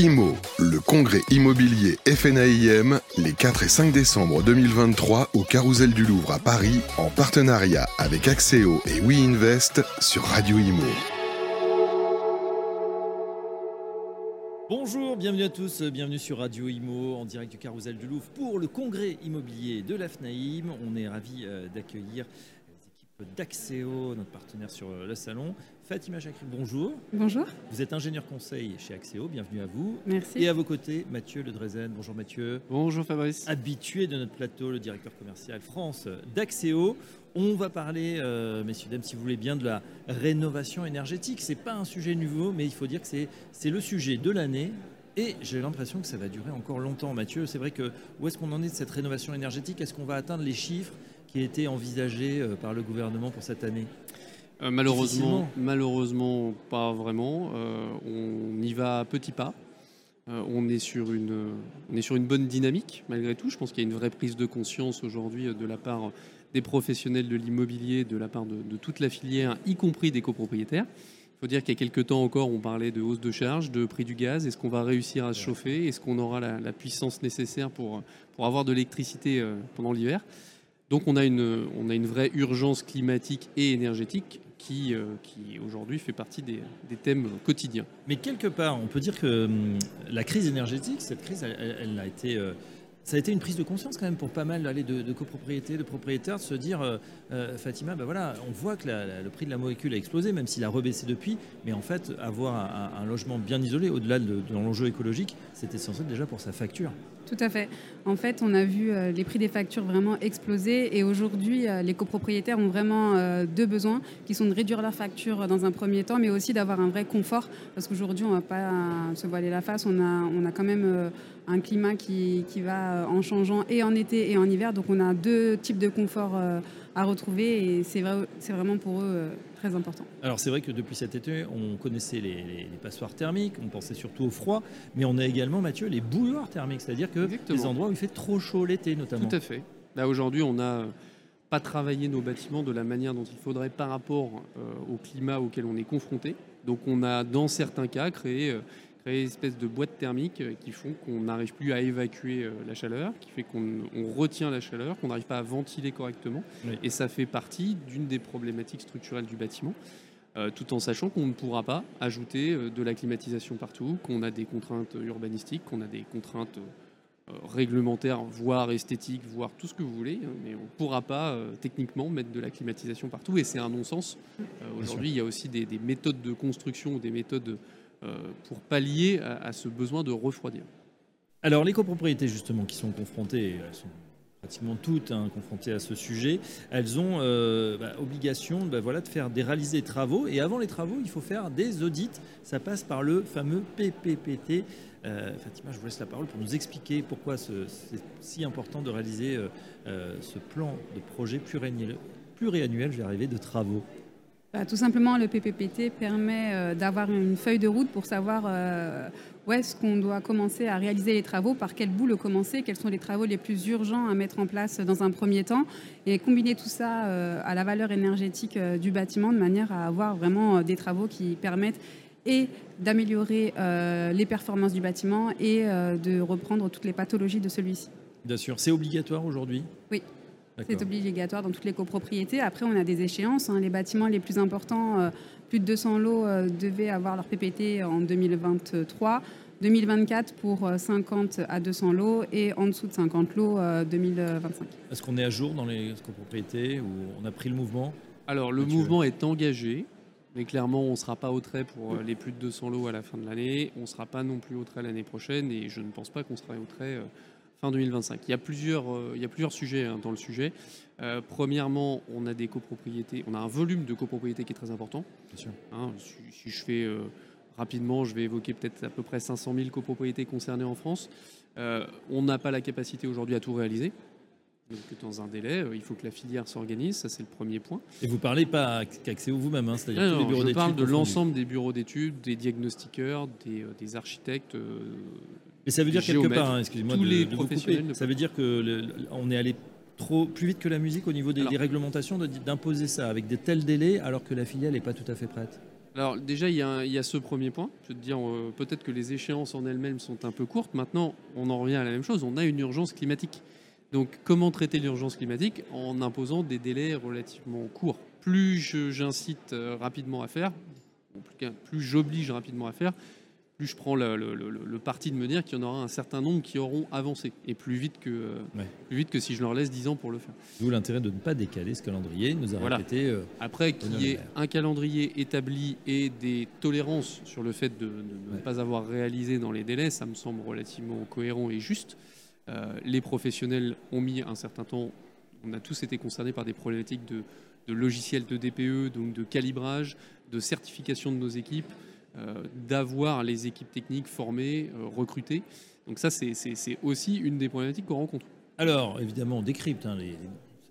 IMO, le congrès immobilier FNAIM, les 4 et 5 décembre 2023 au Carousel du Louvre à Paris, en partenariat avec Axéo et WeInvest sur Radio Imo. Bonjour, bienvenue à tous, bienvenue sur Radio Imo en direct du Carousel du Louvre pour le congrès immobilier de l'AFNAIM. On est ravis euh, d'accueillir les équipes d'Axéo, notre partenaire sur euh, le salon. Fatima Chakri, bonjour. Bonjour. Vous êtes ingénieur conseil chez Axéo, bienvenue à vous. Merci. Et à vos côtés, Mathieu Le Drezen. Bonjour Mathieu. Bonjour Fabrice. Habitué de notre plateau, le directeur commercial France d'Axéo. On va parler, euh, messieurs, dames, si vous voulez bien, de la rénovation énergétique. C'est pas un sujet nouveau, mais il faut dire que c'est, c'est le sujet de l'année. Et j'ai l'impression que ça va durer encore longtemps. Mathieu, c'est vrai que où est-ce qu'on en est de cette rénovation énergétique? Est-ce qu'on va atteindre les chiffres qui étaient envisagés euh, par le gouvernement pour cette année? Euh, malheureusement, malheureusement, pas vraiment. Euh, on y va à petits pas. Euh, on, est sur une, on est sur une bonne dynamique, malgré tout. Je pense qu'il y a une vraie prise de conscience aujourd'hui de la part des professionnels de l'immobilier, de la part de, de toute la filière, y compris des copropriétaires. Il faut dire qu'il y a quelques temps encore, on parlait de hausse de charge, de prix du gaz. Est-ce qu'on va réussir à se chauffer? Est-ce qu'on aura la, la puissance nécessaire pour, pour avoir de l'électricité pendant l'hiver? Donc on a, une, on a une vraie urgence climatique et énergétique qui, euh, qui aujourd'hui fait partie des, thèmes quotidiens. Mais quelque part, on peut dire que hum, la crise énergétique, cette crise, elle, a été, euh, ça a été une prise de conscience quand même pour pas mal allez, de, de copropriétés, de propriétaires, de se dire, euh, Fatima, ben voilà, on voit que le prix de la molécule a explosé, même s'il a rebaissé depuis, mais en fait, avoir un, logement bien isolé, au-delà de, de l'enjeu écologique, c'est essentiel déjà pour sa facture. Tout à fait. En fait, on a vu euh, les prix des factures vraiment exploser et aujourd'hui, euh, les copropriétaires ont vraiment euh, deux besoins qui sont de réduire leurs factures dans un premier temps, mais aussi d'avoir un vrai confort parce qu'aujourd'hui, on ne va pas se voiler la face. On a, quand même un climat qui, qui va en changeant et en été et en hiver. Donc, on a deux types de confort à retrouver et c'est vrai, c'est vraiment pour eux euh, très important. Alors c'est vrai que depuis cet été, on connaissait les, les- les passoires thermiques, on pensait surtout au froid, mais on a également, Mathieu, les bouilloires thermiques, c'est-à-dire que Exactement. les endroits où il fait trop chaud l'été notamment. Tout à fait. Là aujourd'hui, on n'a pas travaillé nos bâtiments de la manière dont il faudrait par rapport euh, au climat auquel on est confronté. Donc on a dans certains cas créé, euh, une espèce de boîtes thermiques euh, qui font qu'on n'arrive plus à évacuer euh, la chaleur, qui fait qu'on on retient la chaleur, qu'on n'arrive pas à ventiler correctement. Oui. Et ça fait partie d'une des problématiques structurelles du bâtiment. euh, tout en sachant qu'on ne pourra pas ajouter de la climatisation partout, qu'on a des contraintes urbanistiques, qu'on a des contraintes réglementaires, voire esthétiques, voire tout ce que vous voulez, hein, mais on ne pourra pas euh, techniquement mettre de la climatisation partout et c'est un non-sens. Euh, Aujourd'hui, il y a aussi des, des méthodes de construction ou des méthodes pour pallier à, ce besoin de refroidir. Alors les copropriétés justement qui sont confrontées, elles sont pratiquement toutes hein, confrontées à ce sujet, elles ont euh, bah, obligation bah, de faire des réaliser travaux et avant les travaux il faut faire des audits. Ça passe par le fameux PPPT. Euh, Fatima, je vous laisse la parole pour nous expliquer pourquoi ce- c'est si important de réaliser euh, euh, ce plan de projet pluriannuel, pluriannuel je de travaux. Bah, tout simplement, le PPPT permet euh, d'avoir une feuille de route pour savoir euh, où est-ce qu'on doit commencer à réaliser les travaux, par quel bout le commencer, quels sont les travaux les plus urgents à mettre en place dans un premier temps, et combiner tout ça euh, à la valeur énergétique du bâtiment de manière à avoir vraiment des travaux qui permettent et d'améliorer les performances du bâtiment et de reprendre toutes les pathologies de celui-ci. Bien sûr, c'est obligatoire aujourd'hui? Oui. C'est obligatoire dans toutes les copropriétés. Après, on a des échéances. hein. Les bâtiments les plus importants, euh, plus de 200 lots, euh, devaient avoir leur PPT en 2023. 2024 pour euh, 50 à 200 lots et en dessous de 50 lots euh, 2025. Est-ce qu'on est à jour dans les copropriétés ou on a pris le mouvement? Alors le mouvement est engagé, mais clairement on ne sera pas au trait pour euh, les plus de 200 lots à la fin de l'année, on ne sera pas non plus au trait l'année prochaine et je ne pense pas qu'on sera au trait euh, fin 2025. Il y a plusieurs, euh, il y a plusieurs sujets hein, dans le sujet. Euh, premièrement, on a des copropriétés, on a un volume de copropriétés qui est très important. Bien sûr. Hein, si, si je fais euh, rapidement, je vais évoquer peut-être à peu près 500 000 copropriétés concernées en France. Euh, on n'a pas la capacité aujourd'hui à tout réaliser. Donc dans un délai, euh, il faut que la filière s'organise, ça c'est le premier point. Et vous parlez pas qu'Axéo vous-même, hein, c'est-à-dire tous les je parle de l'ensemble des bureaux d'études, des diagnostiqueurs, des, euh, des architectes. euh, Mais ça veut dire quelque part, hein, excusez-moi tous de, les de vous couper, ça veut dire que le- le- on est allé trop plus vite que la musique au niveau des, Alors- des réglementations d'imposer ça avec des tels délais alors que la filiale n'est pas tout à fait prête. alors déjà, il y, a, ce premier point. Je veux te dire, euh, peut-être que les échéances en elles-mêmes sont un peu courtes. Maintenant, on en revient à la même chose. On a une urgence climatique. Donc, comment traiter l'urgence climatique En imposant des délais relativement courts? Plus j'incite euh, rapidement à faire, plus j'oblige rapidement à faire, plus je prends le, parti de me dire qu'il y en aura un certain nombre qui auront avancé, et plus vite que, euh, plus vite que si je leur laisse 10 ans pour le faire. D'où l'intérêt de ne pas décaler ce calendrier, nous a répété. Euh, Après, qu'il y ait un calendrier établi et des tolérances sur le fait de, ne pas avoir réalisé dans les délais, ça me semble relativement cohérent et juste. Euh, les professionnels ont mis un certain temps, on a tous été concernés par des problématiques de, logiciels de DPE, donc de calibrage, de certification de nos équipes. Euh, d'avoir les équipes techniques formées, euh, recrutées. Donc ça, c'est aussi une des problématiques qu'on rencontre. Alors, évidemment, on décrypte hein, les,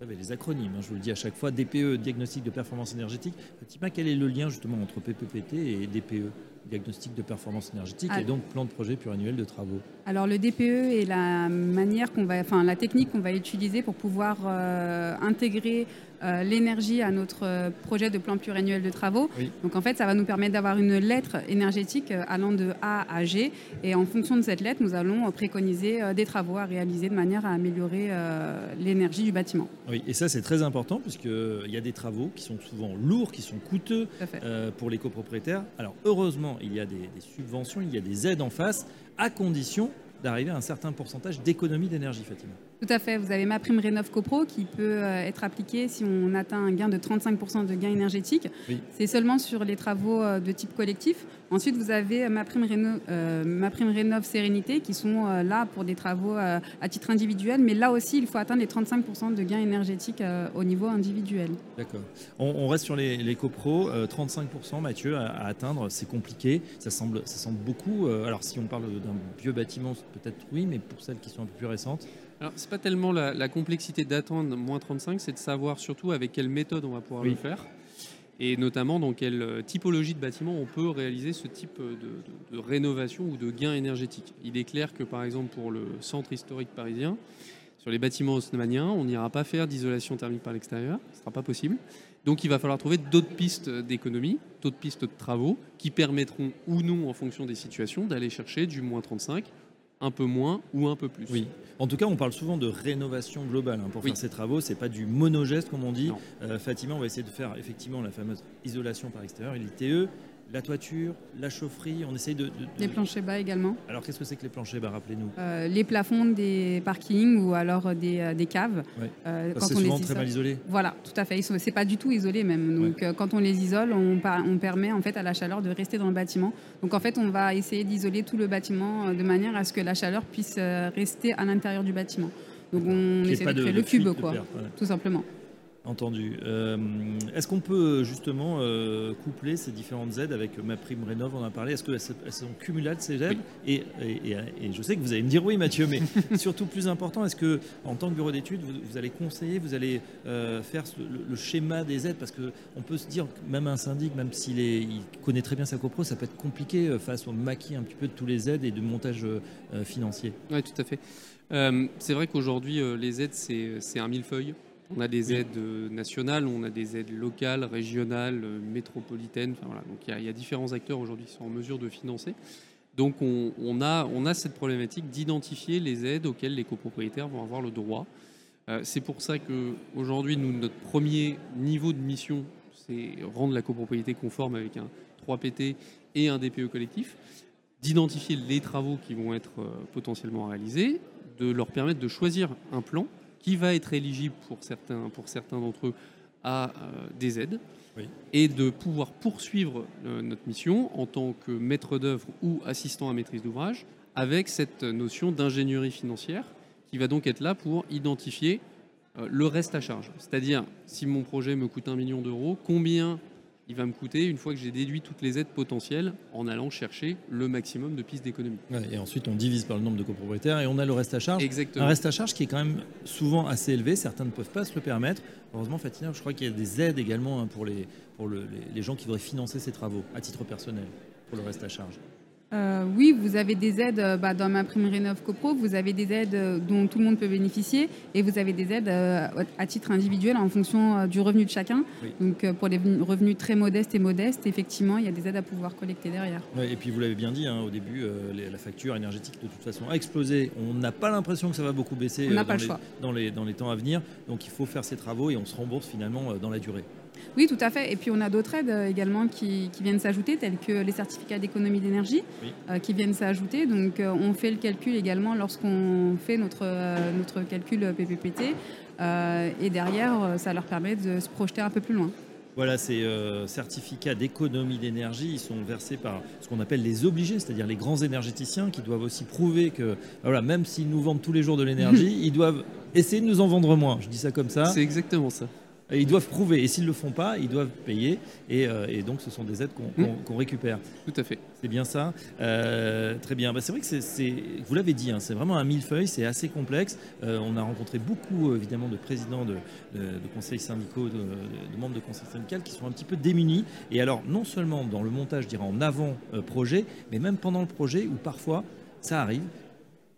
savez, les acronymes, hein, je vous le dis à chaque fois, DPE, diagnostic de performance énergétique. Fatima, quel est le lien justement entre PPPT et DPE diagnostic de performance énergétique et donc plan de projet pluriannuel de travaux Alors le DPE est la manière qu'on va, enfin la technique qu'on va utiliser pour pouvoir euh, intégrer euh, l'énergie à notre euh, projet de plan pluriannuel de travaux. Donc en fait, ça va nous permettre d'avoir une lettre énergétique allant de A à G. Et en fonction de cette lettre, nous allons préconiser des travaux à réaliser de manière à améliorer l'énergie du bâtiment. Oui, et ça c'est très important puisqu'il y a des travaux qui sont souvent lourds, qui sont coûteux pour les copropriétaires. Alors heureusement, il y a des, des subventions, il y a des aides en face, à condition d'arriver à un certain pourcentage d'économie d'énergie, Fatima. Tout à fait. Vous avez ma prime Rénov CoPro qui peut euh, être appliquée si on atteint un gain de 35% de gain énergétique. C'est seulement sur les travaux euh, de type collectif. Ensuite, vous avez ma prime, Rénov, euh, ma prime Rénov Sérénité qui sont là pour des travaux à titre individuel. Mais là aussi, il faut atteindre les 35% de gain énergétique au niveau individuel. D'accord. On, reste sur les, les copros. 35%, Mathieu, à, atteindre, c'est compliqué. Ça semble, ça semble beaucoup. alors, si on parle d'un vieux bâtiment, peut-être oui, mais pour celles qui sont un peu plus récentes alors, c'est pas tellement la, complexité d'attendre moins 35, c'est de savoir surtout avec quelle méthode on va pouvoir le faire et notamment dans quelle euh, typologie de bâtiment on peut réaliser ce type de, rénovation ou de gain énergétique. Il est clair que par exemple pour le centre historique parisien, sur les bâtiments haussmanniens, on n'ira pas faire d'isolation thermique par l'extérieur, ce ne sera pas possible. Donc il va falloir trouver d'autres pistes d'économie, d'autres pistes de travaux qui permettront ou non, en fonction des situations, d'aller chercher du moins 35 un peu moins ou un peu plus. Oui. En tout cas, on parle souvent de rénovation globale hein, pour faire ces travaux. C'est pas du monogeste comme on dit. Euh, Fatima, on va essayer de faire effectivement la fameuse isolation par extérieur, l'ITE la toiture, la chaufferie, on essaye de... Les planchers bas également. Alors qu'est-ce que c'est que les planchers bas, rappelez-nous? Euh, Les plafonds des parkings ou alors des, euh, des caves. Euh, c'est souvent très mal isolé. Voilà, tout à fait. C'est pas du tout isolé même. Donc quand on les isole, on, on, permet en fait à la chaleur de rester dans le bâtiment. Donc en fait, on va essayer d'isoler tout le bâtiment de manière à ce que la chaleur puisse rester à l'intérieur du bâtiment. Donc on essaie de, créer le cube, quoi, tout simplement. Entendu. Euh, est-ce qu'on peut justement euh, coupler ces différentes aides avec ma prime rénov On en a parlé? Est-ce qu'elles sont cumulables ces aides? Et, je sais que vous allez me dire oui, Mathieu, mais surtout plus important, est-ce que en tant que bureau d'études, vous, allez conseiller, vous allez euh, faire le, schéma des aides? Parce qu'on peut se dire, même un syndic, même s'il il connaît très bien sa copro, ça peut être compliqué face au maquis un petit peu de tous les aides et de montage financier. Oui, tout à fait. c'est vrai qu'aujourd'hui, les aides, c'est un millefeuille. On a des aides euh, nationales, on a des aides locales, régionales, euh, métropolitaines. voilà. Donc il y, a différents acteurs aujourd'hui qui sont en mesure de financer. Donc on, a, on a cette problématique d'identifier les aides auxquelles les copropriétaires vont avoir le droit. Euh, c'est pour ça qu'aujourd'hui, notre premier niveau de mission, c'est rendre la copropriété conforme avec un 3PT et un DPE collectif, d'identifier les travaux qui vont être potentiellement réalisés, de leur permettre de choisir un plan qui va être éligible pour certains, pour certains d'entre eux à euh, des aides et de pouvoir poursuivre euh, notre mission en tant que maître d'œuvre ou assistant à maîtrise d'ouvrage avec cette notion d'ingénierie financière qui va donc être là pour identifier euh, le reste à charge. C'est-à-dire, si mon projet me coûte un million d'euros, combien il va me coûter une fois que j'ai déduit toutes les aides potentielles en allant chercher le maximum de pistes d'économie. et ensuite, on divise par le nombre de copropriétaires et on a le reste à charge. Exactement. Un reste à charge qui est quand même souvent assez élevé. Certains ne peuvent pas se le permettre. Heureusement, Fatina, je crois qu'il y a des aides également hein, pour, les, pour les, gens qui voudraient financer ces travaux à titre personnel pour le reste à charge. Euh, oui, vous avez des aides euh, bah, dans ma prime Rénov CoPro, vous avez des aides euh, dont tout le monde peut bénéficier et vous avez des aides à titre individuel en fonction du revenu de chacun. Donc pour les revenus très modestes et modestes, effectivement, il y a des aides à pouvoir collecter derrière. et puis vous l'avez bien dit hein, au début, la facture énergétique de toute façon a explosé. On n'a pas l'impression que ça va beaucoup baisser dans, les, dans les temps à venir. Donc il faut faire ces travaux et on se rembourse finalement dans la durée. Oui, tout à fait. Et puis on a d'autres aides euh, également qui, viennent s'ajouter, telles que les certificats d'économie d'énergie euh, qui viennent s'ajouter. Donc euh, on fait le calcul également lorsqu'on fait notre, notre calcul PPPT. et derrière, ça leur permet de se projeter un peu plus loin. Voilà, ces certificats d'économie d'énergie, ils sont versés par ce qu'on appelle les obligés, c'est-à-dire les grands énergéticiens qui doivent aussi prouver que, voilà, même s'ils nous vendent tous les jours de l'énergie, ils doivent essayer de nous en vendre moins. Je dis ça comme ça. C'est exactement ça. Ils doivent prouver. Et s'ils ne le font pas, ils doivent payer. Et, euh, donc, ce sont des aides qu'on mmh. récupère. Tout à fait. C'est bien ça. Euh, très bien. Bah, c'est vrai que c'est, vous l'avez dit, hein, c'est vraiment un millefeuille. C'est assez complexe. Euh, on a rencontré beaucoup, évidemment, de présidents de, conseils syndicaux, de, membres de conseils syndicaux qui sont un petit peu démunis. Et alors, non seulement dans le montage, je dirais, en avant-projet, mais même pendant le projet où parfois ça arrive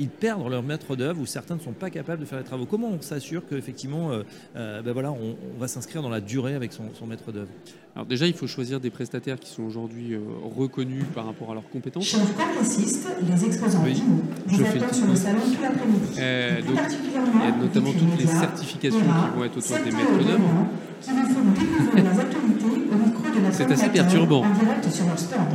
ils perdent leur maître d'œuvre ou certains ne sont pas capables de faire les travaux. Comment on s'assure qu'effectivement, euh, euh, ben voilà, on, va s'inscrire dans la durée avec son, maître d'œuvre? Alors déjà, il faut choisir des prestataires qui sont aujourd'hui euh, reconnus par rapport à leurs compétences. Chef assiste les exposants oui, je fais sur le salon tout l'après-midi. donc, il y a notamment toutes les certifications qui vont être autour des maîtres d'œuvre. C'est assez perturbant.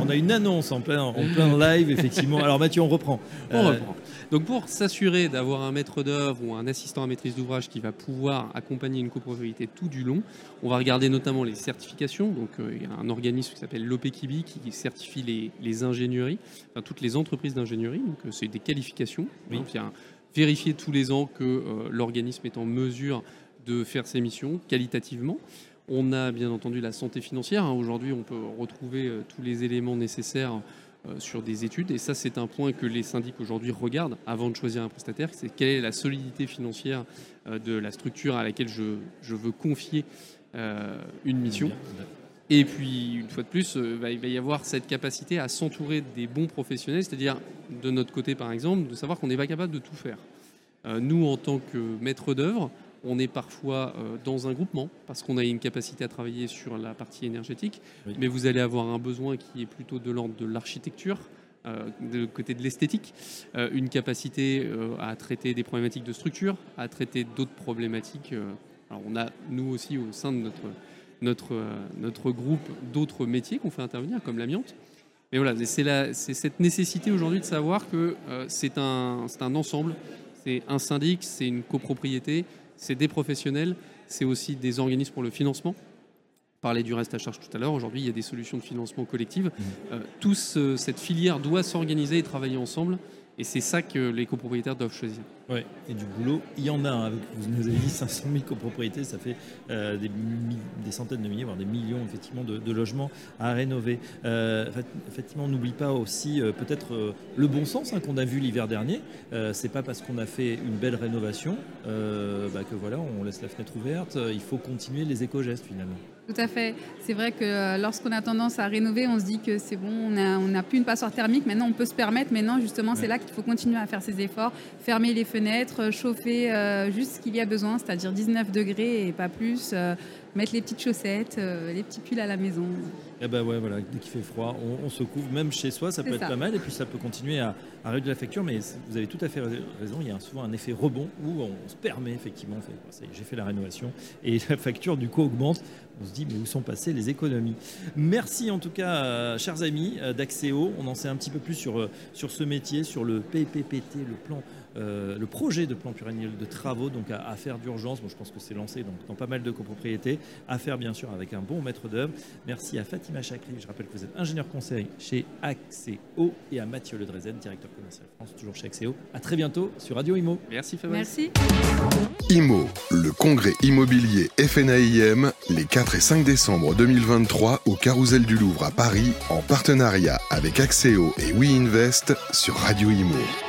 On a une annonce en plein, en plein live, effectivement. Alors Mathieu, on reprend. On reprend. Donc pour s'assurer d'avoir un maître d'œuvre ou un assistant à maîtrise d'ouvrage qui va pouvoir accompagner une copropriété tout du long, on va regarder notamment les certifications. Donc euh, il y a un organisme qui s'appelle l'OPKIBI qui certifie les, les ingénieries, enfin, toutes les entreprises d'ingénierie. Donc euh, c'est des qualifications. Oui. Donc, il y a vérifier tous les ans que euh, l'organisme est en mesure de faire ses missions qualitativement. On a bien entendu la santé financière. Hein. Aujourd'hui, on peut retrouver tous les éléments nécessaires euh, sur des études. Et ça, c'est un point que les syndics aujourd'hui regardent avant de choisir un prestataire. C'est quelle est la solidité financière euh, de la structure à laquelle je, veux confier euh, une mission. Et puis, une fois de plus, il va y avoir cette capacité à s'entourer des bons professionnels, c'est-à-dire de notre côté, par exemple, de savoir qu'on n'est pas capable de tout faire. Nous, en tant que maître d'œuvre, on est parfois euh, dans un groupement parce qu'on a une capacité à travailler sur la partie énergétique, mais vous allez avoir un besoin qui est plutôt de l'ordre de l'architecture, euh, de côté de l'esthétique, euh, une capacité à traiter des problématiques de structure, à traiter d'autres problématiques. alors on a, nous aussi, au sein de notre, notre, notre groupe, d'autres métiers qu'on fait intervenir, comme l'amiante. Mais voilà, c'est cette nécessité aujourd'hui de savoir que c'est un, un ensemble, c'est un syndic, c'est une copropriété, c'est des professionnels, c'est aussi des organismes pour le financement. Parler du reste à charge tout à l'heure. Aujourd'hui, il y a des solutions de financement collectives. Mmh. Euh, tous, cette filière doit s'organiser et travailler ensemble. Et c'est ça que les copropriétaires doivent choisir. Oui, et du boulot, il y en a. Hein. vous nous avez dit 500 000 copropriétés, ça fait euh, des, centaines de milliers, voire des millions effectivement de, logements à rénover. Euh, effectivement, on n'oublie pas aussi euh, peut-être le bon sens hein, qu'on a vu l'hiver dernier. c'est pas parce qu'on a fait une belle rénovation bah, que voilà, on laisse la fenêtre ouverte. Il faut continuer les éco-gestes finalement. Tout à fait. C'est vrai que lorsqu'on a tendance à rénover, on se dit que c'est bon, on n'a on a plus une passoire thermique, maintenant on peut se permettre. Maintenant, justement, c'est là qu'il faut continuer à faire ses efforts, fermer les fenêtres, chauffer euh, juste ce qu'il y a besoin, c'est-à-dire 19 degrés et pas plus, euh, mettre les petites chaussettes, les petits pulls à la maison. Eh ben ouais, voilà, dès qu'il fait froid, on, se couvre, même chez soi, ça peut être pas mal, et puis ça peut continuer à, réduire la facture, mais vous avez tout à fait raison, il y a souvent un effet rebond où on se permet effectivement, j'ai fait la rénovation, et la facture du coup augmente, on se dit mais où sont passées les économies? Merci en tout cas, euh, chers amis euh, d'Axéo, on en sait un petit peu plus sur, euh, sur ce métier, sur le PPPT, le plan euh, le projet de plan pluriannuel de travaux donc à, faire d'urgence. Bon, je pense que c'est lancé donc, dans pas mal de copropriétés. À faire bien sûr avec un bon maître d'œuvre. Merci à Fatima Chakri. Je rappelle que vous êtes ingénieur conseil chez Axéo et à Mathieu Ledrezen, directeur commercial France, toujours chez Axéo. À très bientôt sur Radio Imo. Merci Fabrice. Merci. Imo, le congrès immobilier FNAIM, les 4 et 5 décembre 2023 au Carousel du Louvre à Paris, en partenariat avec Axéo et WeInvest sur Radio Imo.